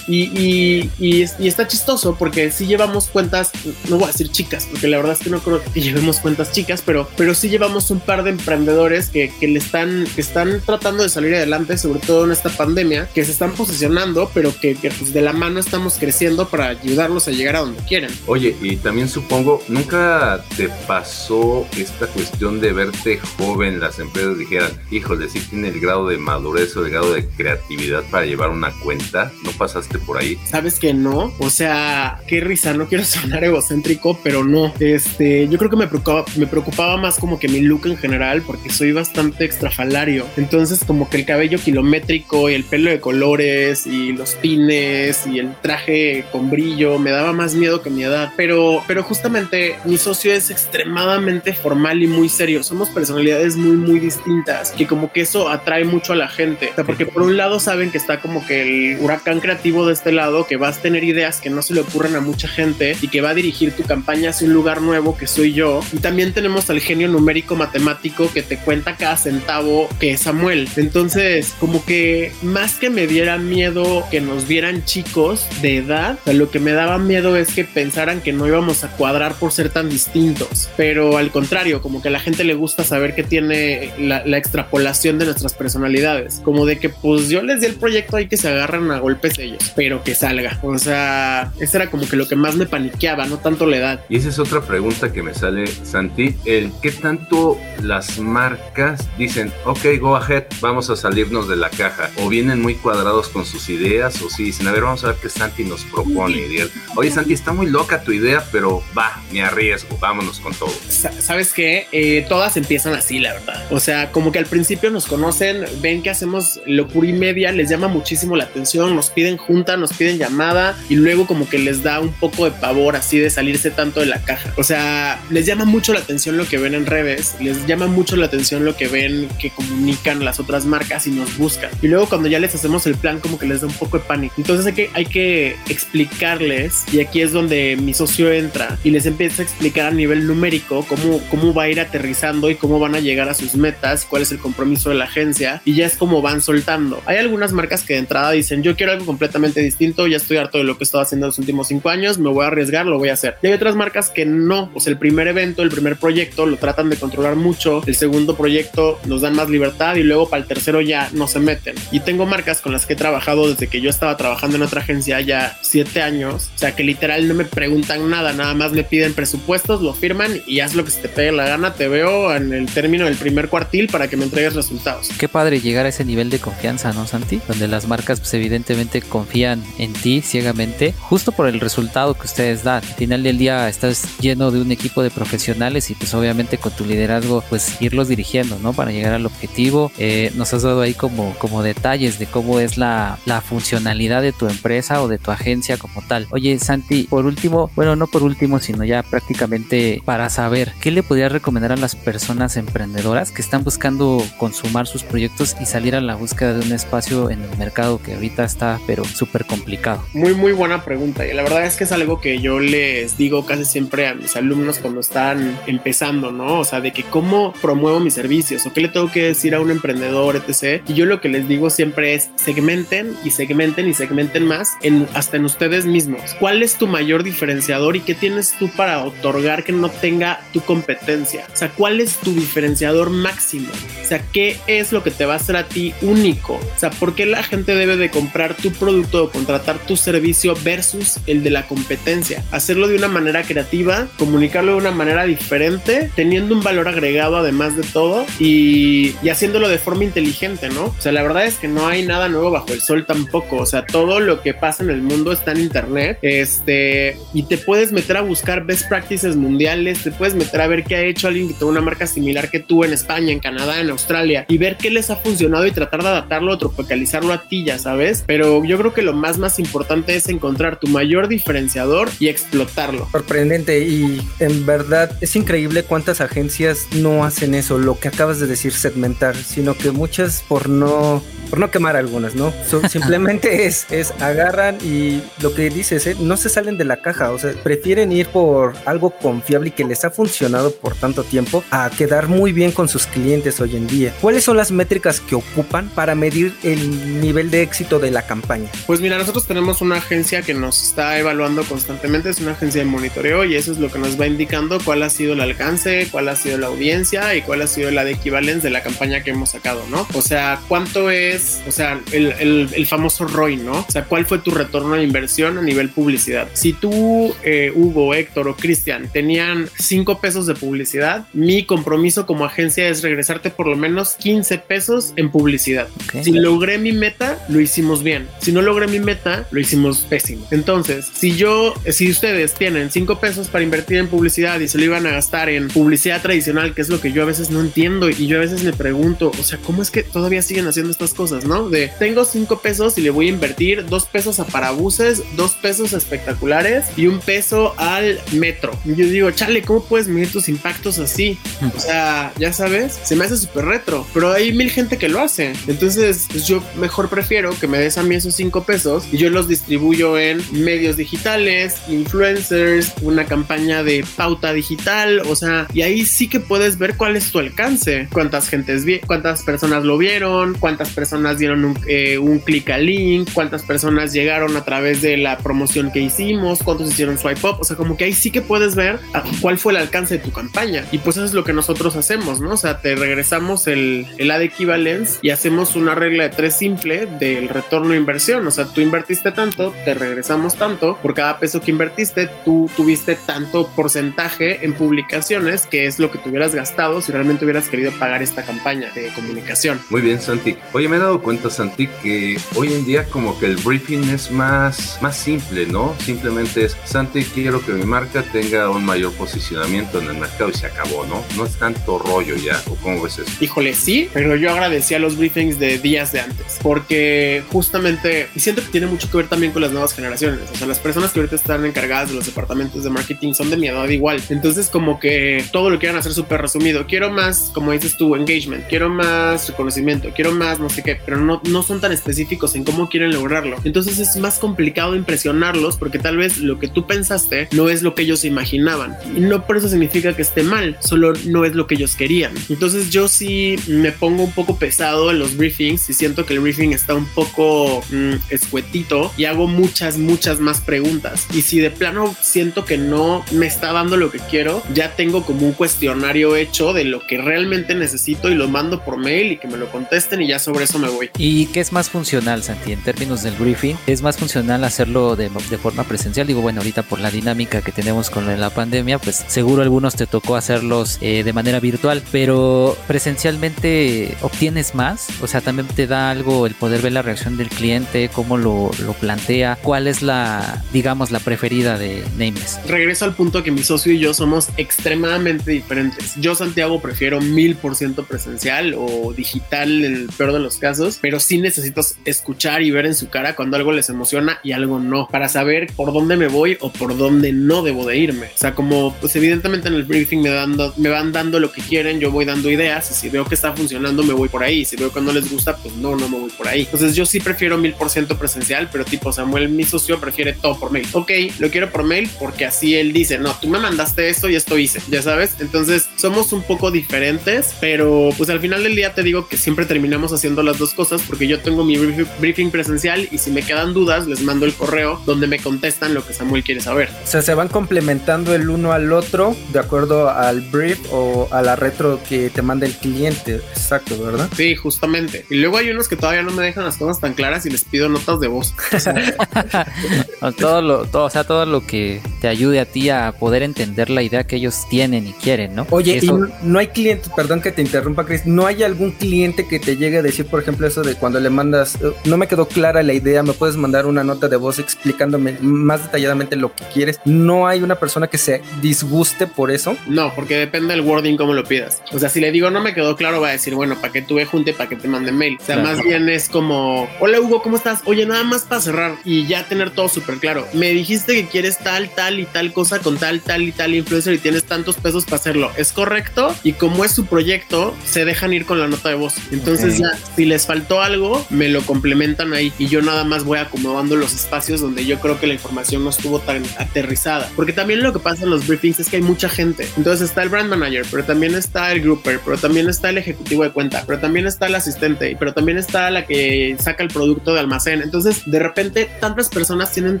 [SPEAKER 7] y, y, y, es- y está chistoso porque sí llevamos cuentas, no voy a decir chicas, porque la verdad es que no creo que llevemos cuentas chicas, pero, pero sí llevamos un par de emprendedores que, que le están, que están tratando de salir adelante, sobre todo en esta pandemia, que se están posicionando, pero que, pues de la mano estamos creciendo para ayudarlos a llegar a donde quieren.
[SPEAKER 8] Oye, y también supongo, ¿nunca te pasó esta cuestión de verte joven? Las empresas dijeran, híjole, sí tiene el grado de madurez o el grado de creatividad para llevar una cuenta. ¿No por ahí?
[SPEAKER 7] Sabes que no, o sea, qué risa, no quiero sonar egocéntrico, pero no. Este, yo creo que me preocupaba, me preocupaba más como que mi look en general, porque soy bastante extrafalario. Entonces, como que el cabello kilométrico y el pelo de colores y los pines y el traje con brillo me daba más miedo que mi edad. Pero, pero justamente mi socio es extremadamente formal y muy serio. Somos personalidades muy, muy distintas que como que eso atrae mucho a la gente. O sea, porque por un lado saben que está como que el huracán creativo de este lado, que vas a tener ideas que no se le ocurren a mucha gente y que va a dirigir tu campaña hacia un lugar nuevo que soy yo. Y también tenemos al genio numérico matemático que te cuenta cada centavo que es Samuel. Entonces, como que más que me diera miedo que nos vieran chicos de edad, lo que me daba miedo es que pensaran que no íbamos a cuadrar por ser tan distintos. Pero al contrario, como que a la gente le gusta saber que tiene la, la extrapolación de nuestras personalidades. Como de que pues yo les di el proyecto ahí que se agarran a golpes ellos, pero que salga. O sea, eso era como que lo que más me paniqueaba, no tanto la edad.
[SPEAKER 8] Y esa es otra pregunta que me sale, Santi. El qué tanto las marcas dicen, ok, go ahead, vamos a salirnos de la caja. O vienen muy cuadrados con sus ideas, o sí dicen, a ver, vamos a ver qué Santi nos propone. Y Oye, Santi, está muy loca tu idea, pero va, me arriesgo, vámonos con todo.
[SPEAKER 7] Sa- ¿Sabes qué? Eh, todas empiezan así, la verdad. O sea, como que al principio nos conocen, ven que hacemos locura y media, les llama muchísimo la atención, nos piden nos piden llamada y luego como que les da un poco de pavor así de salirse tanto de la caja. O sea, les llama mucho la atención lo que ven en redes, les llama mucho la atención lo que ven que comunican las otras marcas y nos buscan. Y luego cuando ya les hacemos el plan como que les da un poco de pánico. Entonces hay que, hay que explicarles y aquí es donde mi socio entra y les empieza a explicar a nivel numérico cómo, cómo va a ir aterrizando y cómo van a llegar a sus metas, cuál es el compromiso de la agencia y ya es como van soltando. Hay algunas marcas que de entrada dicen yo quiero algo completamente distinto, ya estoy harto de lo que he estado haciendo en los últimos cinco años, me voy a arriesgar, lo voy a hacer. Y hay otras marcas que no, o el primer evento, el primer proyecto lo tratan de controlar mucho, el segundo proyecto nos dan más libertad y luego para el tercero ya no se meten. Y tengo marcas con las que he trabajado desde que yo estaba trabajando en otra agencia ya siete años, o sea que literal no me preguntan nada, nada más me piden presupuestos, lo firman y haz lo que se te pegue la gana, te veo en el término del primer cuartil para que me entregues resultados.
[SPEAKER 4] Qué padre llegar a ese nivel de confianza, ¿no, Santi? Donde las marcas, pues evidentemente confían confían en ti ciegamente, justo por el resultado que ustedes dan. Al final del día estás lleno de un equipo de profesionales y pues obviamente con tu liderazgo pues irlos dirigiendo, ¿no? Para llegar al objetivo. Eh, nos has dado ahí como, como detalles de cómo es la, la funcionalidad de tu empresa o de tu agencia como tal. Oye, Santi, por último, bueno, no por último, sino ya prácticamente para saber, ¿qué le podrías recomendar a las personas emprendedoras que están buscando consumar sus proyectos y salir a la búsqueda de un espacio en el mercado que ahorita está, pero súper complicado?
[SPEAKER 7] Muy, muy buena pregunta. Y la verdad es que es algo que yo les digo casi siempre a mis alumnos cuando están empezando, ¿no? O sea, de que cómo promuevo mis servicios o qué le tengo que decir a un emprendedor, etc. Y yo lo que les digo siempre es segmenten y segmenten y segmenten más en, hasta en ustedes mismos. ¿Cuál es tu mayor diferenciador y qué tienes tú para otorgar que no tenga tu competencia? O sea, ¿cuál es tu diferenciador máximo? O sea, ¿qué es lo que te va a hacer a ti único? O sea, ¿por qué la gente debe de comprar tu producto contratar tu servicio versus el de la competencia? Hacerlo de una manera creativa, comunicarlo de una manera diferente, teniendo un valor agregado además de todo y, y haciéndolo de forma inteligente, ¿no? O sea, la verdad es que no hay nada nuevo bajo el sol tampoco. O sea, todo lo que pasa en el mundo está en internet. Este, y te puedes meter a buscar best practices mundiales, te puedes meter a ver qué ha hecho alguien que tuvo una marca similar que tú en España, en Canadá, en Australia y ver qué les ha funcionado y tratar de adaptarlo o tropicalizarlo a ti, ya sabes. Pero yo creo que lo más más importante es encontrar tu mayor diferenciador y explotarlo.
[SPEAKER 1] Sorprendente y en verdad es increíble cuántas agencias no hacen eso, lo que acabas de decir segmentar, sino que muchas por no por no quemar algunas, ¿no? So, simplemente es, es agarran y lo que dices, ¿eh? no se salen de la caja, o sea, prefieren ir por algo confiable y que les ha funcionado por tanto tiempo a quedar muy bien con sus clientes hoy en día. ¿Cuáles son las métricas que ocupan para medir el nivel de éxito de la campaña?
[SPEAKER 7] Pues mira, nosotros tenemos una agencia que nos está evaluando constantemente, es una agencia de monitoreo y eso es lo que nos va indicando cuál ha sido el alcance, cuál ha sido la audiencia y cuál ha sido la de equivalencia de la campaña que hemos sacado, ¿no? O sea, cuánto es o sea, el, el, el, famoso ROI, ¿no? O sea, ¿cuál fue tu retorno de inversión a nivel publicidad? Si tú, eh, Hugo, Héctor o Cristian tenían 5 pesos de publicidad, mi compromiso como agencia es regresarte por lo menos 15 pesos en publicidad. Okay. Si logré mi meta, lo hicimos bien. Si no logré mi meta, lo hicimos pésimo. Entonces, si yo, si ustedes tienen 5 pesos para invertir en publicidad y se lo iban a gastar en publicidad tradicional, que es lo que yo a veces no entiendo y yo a veces me pregunto, o sea, ¿cómo es que todavía siguen haciendo estas cosas? ¿no? De tengo cinco pesos y le voy a invertir dos pesos a parabuses, dos pesos espectaculares y un peso al metro. Y yo digo, chale, ¿cómo puedes medir tus impactos así? O sea, ya sabes, se me hace súper retro, pero hay mil gente que lo hace. Entonces, pues yo mejor prefiero que me des a mí esos cinco pesos y yo los distribuyo en medios digitales, influencers, una campaña de pauta digital, o sea, y ahí sí que puedes ver cuál es tu alcance, cuántas gentes cuántas personas lo vieron, cuántas personas dieron un, eh, un clic al link, cuántas personas llegaron a través de la promoción que hicimos, cuántos hicieron swipe up, o sea, como que ahí sí que puedes ver cuál fue el alcance de tu campaña. Y pues eso es lo que nosotros hacemos, ¿no? O sea, te regresamos el, el ad equivalence y hacemos una regla de tres simple del retorno de inversión. O sea, tú invertiste tanto, te regresamos tanto, por cada peso que invertiste, tú tuviste tanto porcentaje en publicaciones, que es lo que te hubieras gastado si realmente hubieras querido pagar esta campaña de comunicación.
[SPEAKER 8] Muy bien, Santi. Oye, me he dado cuenta, Santi, que hoy en día como que el briefing es más, más simple, ¿no? Simplemente es, Santi, quiero que mi marca tenga un mayor posicionamiento en el mercado y se acabó, ¿no? No es tanto rollo ya, ¿o cómo ves eso?
[SPEAKER 7] Híjole, sí, pero yo agradecía los briefings de días de antes, porque justamente, y siento que tiene mucho que ver también con las nuevas generaciones, o sea, las personas que ahorita están encargadas de los departamentos de marketing son de mi edad igual, entonces como que todo lo quieran hacer súper resumido, quiero más, como dices tú, engagement, quiero más reconocimiento, quiero más no sé qué, pero no, no son tan específicos en cómo quieren lograrlo. Entonces es más complicado impresionarlos porque tal vez lo que tú pensaste no es lo que ellos imaginaban. Y no por eso significa que esté mal, solo no es lo que ellos querían. Entonces yo sí me pongo un poco pesado en los briefings y siento que el briefing está un poco mmm, escuetito y hago muchas, muchas más preguntas. Y si de plano siento que no me está dando lo que quiero, ya tengo como un cuestionario hecho de lo que realmente necesito y lo mando por mail y que me lo contesten y ya sobre eso me voy.
[SPEAKER 4] ¿Y qué es más funcional, Santi, en términos del briefing? ¿Es más funcional hacerlo de, de forma presencial? Digo, bueno, ahorita por la dinámica que tenemos con la pandemia, pues seguro algunos te tocó hacerlos eh, de manera virtual, pero presencialmente obtienes más, o sea, también te da algo el poder ver la reacción del cliente, cómo lo, lo plantea, cuál es la, digamos, la preferida de Nameless.
[SPEAKER 7] Regreso al punto que mi socio y yo somos extremadamente diferentes. Yo, Santiago, prefiero mil por ciento presencial o digital en el peor de los casos, pero sí necesito escuchar y ver en su cara cuando algo les emociona y algo no, para saber por dónde me voy o por dónde no debo de irme. O sea, como pues evidentemente en el briefing me, dando, me van dando lo que quieren, yo voy dando ideas y si veo que está funcionando me voy por ahí, si veo que no les gusta, pues no, no me voy por ahí. Entonces yo sí prefiero mil por ciento presencial, pero tipo Samuel, mi socio, prefiere todo por mail. Ok, lo quiero por mail porque así él dice, no, tú me mandaste esto y esto hice, ya sabes. Entonces somos un poco diferentes, pero pues al final del día te digo que siempre terminamos haciendo las dos cosas porque yo tengo mi briefing presencial y si me quedan dudas les mando el correo donde me contestan lo que Samuel quiere saber.
[SPEAKER 9] O sea, se van complementando el uno al otro de acuerdo al brief o a la retro que te manda el cliente. Exacto, ¿verdad?
[SPEAKER 7] Sí, justamente. Y luego hay unos que todavía no me dejan las cosas tan claras y les pido notas de voz.
[SPEAKER 4] todo lo, todo, o sea, todo lo que te ayude a ti a poder entender la idea que ellos tienen y quieren, ¿no?
[SPEAKER 9] Oye, y no hay clientes, perdón que te interrumpa, Chris, ¿no hay algún cliente que te llegue a decir, por ejemplo, eso de cuando le mandas, eh, no me quedó clara la idea, me puedes mandar una nota de voz explicándome más detalladamente lo que quieres? ¿No hay una persona que se disguste por eso?
[SPEAKER 7] No, porque depende del wording cómo lo pidas. O sea, si le digo no me quedó claro, va a decir, bueno, para que tuve junte, para que te mande mail. O sea, más bien es como, hola Hugo, ¿cómo estás? Oye, nada más para cerrar y ya tener todo súper claro. Me dijiste que quieres tal, tal y tal cosa con tal, tal y tal influencer y tienes tantos pesos para hacerlo. ¿Es correcto? Y como es su proyecto, se dejan ir con la nota de voz. Entonces ya, si les faltó algo, me lo complementan ahí y yo nada más voy acomodando los espacios donde yo creo que la información no estuvo tan aterrizada. Porque también lo que pasa en los briefings es que hay mucha gente. Entonces está el brand manager, pero también está el grouper, pero también está el ejecutivo de cuenta, pero también está el asistente, pero también está la que saca el producto de almacén. Entonces, de repente, tantas personas tienen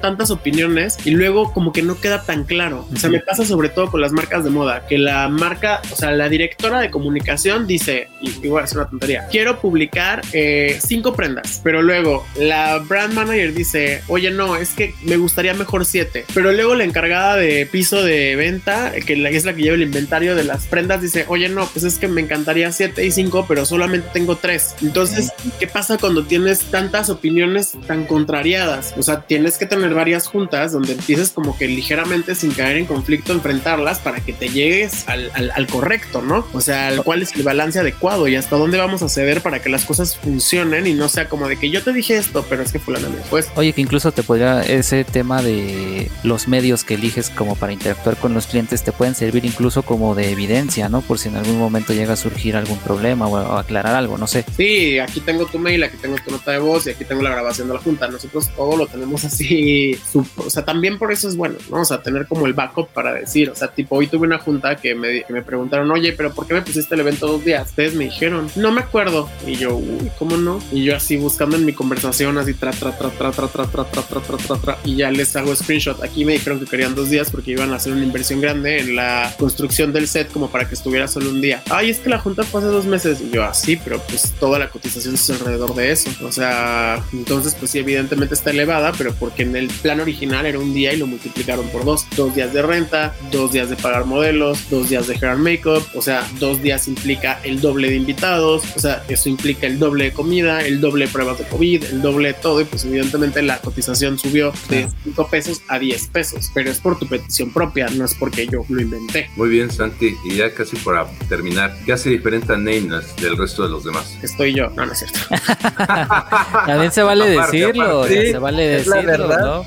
[SPEAKER 7] tantas opiniones y luego como que no queda tan claro. O sea, me pasa sobre todo con las marcas de moda, que la marca, o sea, la directora de comunicación dice, y igual es una tontería, quiero publicar eh, cinco prendas, pero luego la brand manager dice, oye, no, es que me gustaría mejor siete, pero luego la encargada de piso de venta, que es la que lleva el inventario de las prendas, dice, oye, no, pues es que me encantaría siete y cinco, pero solamente tengo tres. Entonces, ¿qué pasa cuando tienes tantas opiniones tan contrariadas? O sea, tienes que tener varias juntas donde empieces como que ligeramente sin caer en conflicto enfrentarlas para que te llegues al, al, correcto, ¿no? O sea, cuál es el balance adecuado y hasta dónde vamos a ceder para que las cosas funcionen y no sea como de que yo te dije esto, pero es que fulano me.
[SPEAKER 4] Oye, que incluso te podría ese tema de los medios que eliges como para interactuar con los clientes te pueden servir incluso como de evidencia, ¿no? Por si en algún momento llega a surgir algún problema o, aclarar algo, no sé.
[SPEAKER 7] Sí, aquí tengo tu mail, aquí tengo tu nota de voz y aquí tengo la grabación de la junta. Nosotros todo lo tenemos así, o sea, también por eso es bueno, ¿no? O sea, tener como el backup para decir, o sea, tipo, hoy tuve una junta que me, me preguntaron, oye, pero ¿por qué me pusiste el evento dos días? Ustedes me dijeron, no me acuerdo. Y yo, uy, ¿cómo no? Y yo así buscando en mi conversación, así tra, tra, tra, tra, tra, tra, tra, tra, tra, tra, tra, tra, y ya les hago screenshot. Aquí me dijeron que querían dos días porque iban a hacer una inversión grande en la construcción del set como para que estuviera solo un día. Ay, es que la junta fue hace dos meses. Y yo, así, pero pues toda la cotización es alrededor de eso. O sea, entonces, pues sí, evidentemente está elevada, pero porque en el plan original era un día y lo multiplicaron por dos. Dos días de renta, dos días de pagar modelos, dos días de hair and makeup. O sea, dos días implica el doble de invitados. O sea, eso implica el doble de comida, el doble de pruebas de COVID, el doble de todo. Y pues evidentemente la cotización subió de 5 pesos a 10 pesos. Pero es por tu petición propia, no es porque yo lo inventé.
[SPEAKER 8] Muy bien, Santi. Y ya casi para terminar, ¿qué hace diferente a Nameless del resto de los demás?
[SPEAKER 7] Estoy yo. No, no es cierto.
[SPEAKER 4] También se vale decirlo. se vale decirlo, la verdad.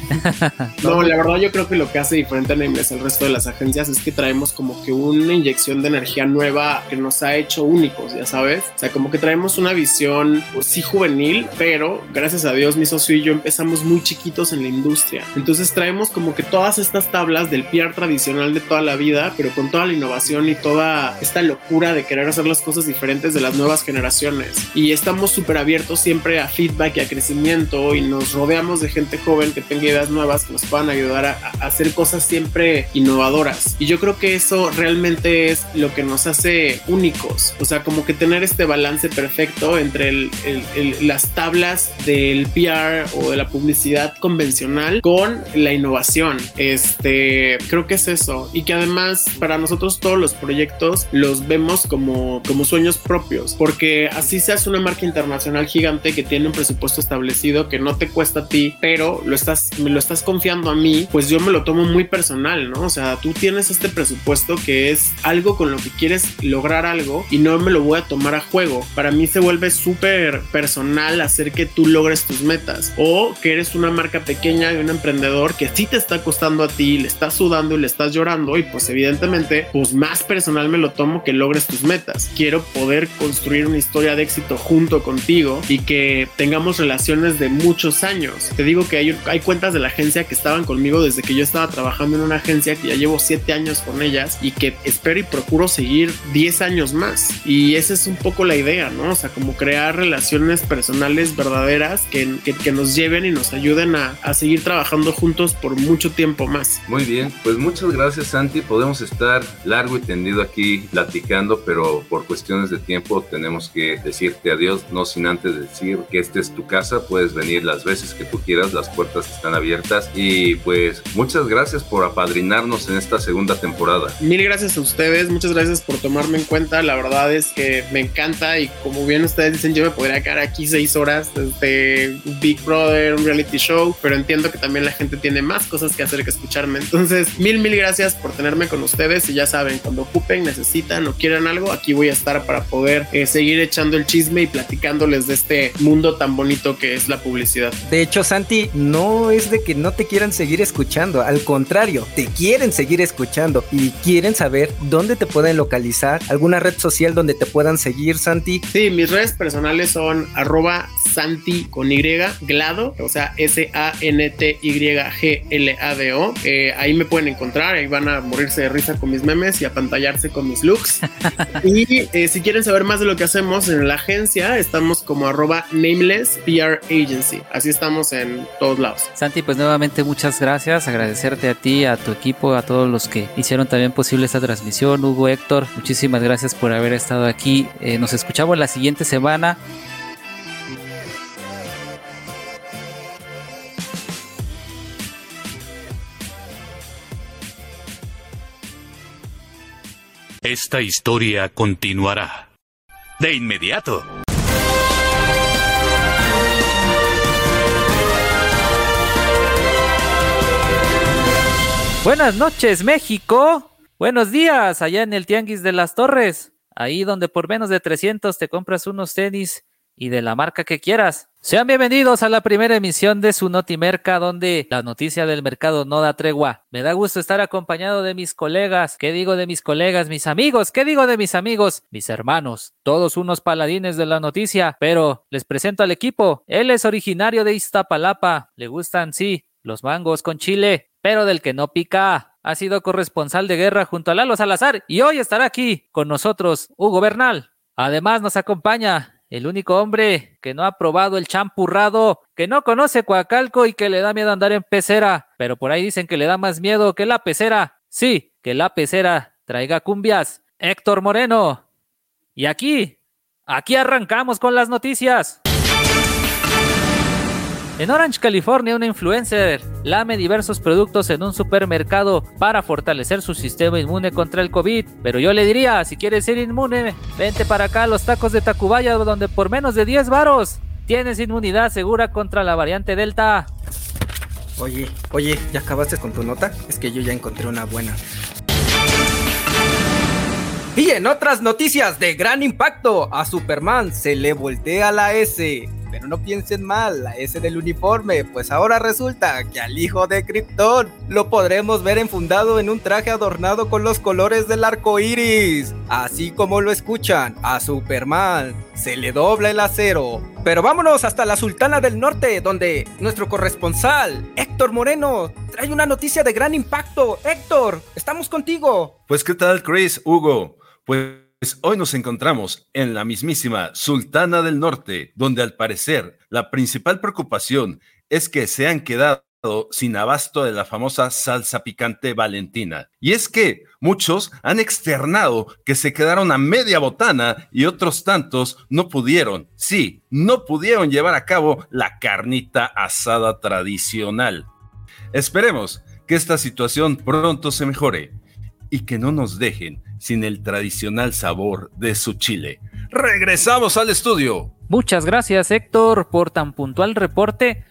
[SPEAKER 7] ¿no? no, la verdad yo creo que lo que hace diferente a Nameless al resto de las agencias es que traemos como que una inyección de energía nueva que nos ha hecho únicos, ya sabes. O sea, como que traemos una visión, pues sí juvenil, pero gracias a Dios mi socio y yo empezamos muy chiquitos en la industria. Entonces traemos como que todas estas tablas del PR tradicional de toda la vida, pero con toda la innovación y toda esta locura de querer hacer las cosas diferentes de las nuevas generaciones. Y estamos súper abiertos siempre a feedback y a crecimiento y nos rodeamos de gente joven que tenga ideas nuevas que nos puedan ayudar a, a, hacer cosas siempre innovadoras. Y yo creo que eso realmente es lo que nos hace únicos. O sea, como que tener este balance perfecto entre el, el, el, las tablas del PR o de la publicidad convencional con la innovación. Este, creo que es eso. Y que además para nosotros todos los proyectos los vemos como, como sueños propios. Porque así seas una marca internacional gigante que tiene un presupuesto establecido que no te cuesta a ti, pero lo estás, me lo estás confiando a mí, pues yo me lo tomo muy personal, ¿no? O sea, tú tienes este presupuesto que es algo con lo que quieres lograr algo y no me lo voy a tomar a juego. Para mí se vuelve súper personal hacer que tú logres tus metas o que eres una marca pequeña y un emprendedor que sí te está costando a ti, le estás sudando y le estás llorando y pues evidentemente pues más personal me lo tomo que logres tus metas. Quiero poder construir una historia de éxito junto contigo y que tengamos relaciones de muchos años. Te digo que hay, hay cuentas de la agencia que estaban conmigo desde que yo estaba trabajando en una agencia que ya llevo 7 años con ellas y que espero y procuro seguir 10 años más. Y esa es un poco la idea, ¿no? O sea, como crear relaciones personales verdaderas que, que, que nos lleven y nos ayuden a, a, seguir trabajando juntos por mucho tiempo más.
[SPEAKER 3] Muy bien, pues muchas gracias Santi. Podemos estar largo y tendido aquí platicando, pero por cuestiones de tiempo tenemos que decirte adiós, no sin antes decir que esta es tu casa, puedes venir las veces que tú quieras, las puertas están abiertas y pues muchas gracias por apadrinarnos en esta segunda temporada.
[SPEAKER 7] Mil gracias a ustedes, muchas gracias por tomarme en cuenta, la verdad es que me encanta y como bien ustedes dicen, yo me podría quedar aquí seis horas desde Big Brother, un reality show, pero entiendo que también la gente tiene más cosas que hacer que escucharme, entonces mil, mil gracias por tenerme con ustedes y ya saben, cuando ocupen, necesitan o quieran algo, aquí voy a estar para poder eh, seguir echando el chisme y platicándoles de este mundo tan bonito que es la publicidad.
[SPEAKER 1] De hecho, Santi, no es de que no te quieran seguir escuchando, al contrario, te quieren seguir escuchando y quieren saber dónde te pueden localizar, alguna red social donde te puedan seguir, Santi.
[SPEAKER 7] Sí, mis redes personales son arroba Santi con Y, Glado, o sea, S-A-N-T-Y-G-L-A-D-O. Eh, ahí me pueden encontrar, ahí van a morirse de risa con mis memes y a pantallarse con mis looks. y eh, si quieren saber más de lo que hacemos en la agencia, estamos como arroba nameless PR agency. Así estamos en todos lados.
[SPEAKER 4] Santi, pues nuevamente muchas gracias. Agradecerte a ti, a tu equipo, a todos los que hicieron también posible esta transmisión. Hugo, Héctor, muchísimas gracias por haber estado aquí. Eh, nos escuchamos la siguiente semana.
[SPEAKER 10] Esta historia continuará. De inmediato.
[SPEAKER 4] Buenas noches, México. Buenos días, allá en el Tianguis de las Torres. Ahí donde por menos de 300 te compras unos tenis y de la marca que quieras. Sean bienvenidos a la primera emisión de su Notimerca, donde la noticia del mercado no da tregua. Me da gusto estar acompañado de mis colegas. ¿Qué digo de mis colegas? Mis amigos. ¿Qué digo de mis amigos? Mis hermanos. Todos unos paladines de la noticia. Pero les presento al equipo. Él es originario de Iztapalapa. Le gustan, sí, los mangos con chile, pero del que no pica. Ha sido corresponsal de guerra junto a Lalo Salazar y hoy estará aquí con nosotros Hugo Bernal. Además nos acompaña el único hombre que no ha probado el champurrado, que no conoce Coacalco y que le da miedo andar en pecera, pero por ahí dicen que le da más miedo que la pecera. Sí, que la pecera traiga cumbias. Héctor Moreno. Y aquí, aquí arrancamos con las noticias. En Orange, California, una influencer lame diversos productos en un supermercado para fortalecer su sistema inmune contra el COVID. Pero yo le diría, si quieres ser inmune, vente para acá a los tacos de Tacubaya, donde por menos de 10 varos tienes inmunidad segura contra la variante Delta.
[SPEAKER 1] Oye, oye, ¿ya acabaste con tu nota? Es que yo ya encontré una buena. Y en otras noticias de gran impacto, a Superman se le voltea la S. Pero no piensen mal, la S del uniforme, pues ahora resulta que al hijo de Krypton lo podremos ver enfundado en un traje adornado con los colores del arco iris. Así como lo escuchan, a Superman se le dobla el acero. Pero vámonos hasta la Sultana del Norte, donde nuestro corresponsal, Héctor Moreno, trae una noticia de gran impacto. Héctor, estamos contigo.
[SPEAKER 11] Pues qué tal, Chris, Hugo. Pues pues hoy nos encontramos en la mismísima Sultana del Norte, donde al parecer la principal preocupación es que se han quedado
[SPEAKER 3] sin abasto de la famosa salsa picante Valentina. Y es que muchos han externado que se quedaron a media botana y otros tantos no pudieron, sí, no pudieron llevar a cabo la carnita asada tradicional. Esperemos que esta situación pronto se mejore y que no nos dejen sin el tradicional sabor de su chile. Regresamos al estudio.
[SPEAKER 4] Muchas gracias Héctor por tan puntual reporte,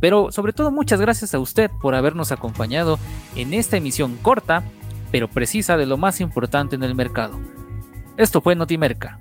[SPEAKER 4] pero sobre todo muchas gracias a usted por habernos acompañado en esta emisión corta, pero precisa de lo más importante en el mercado. Esto fue Notimerca.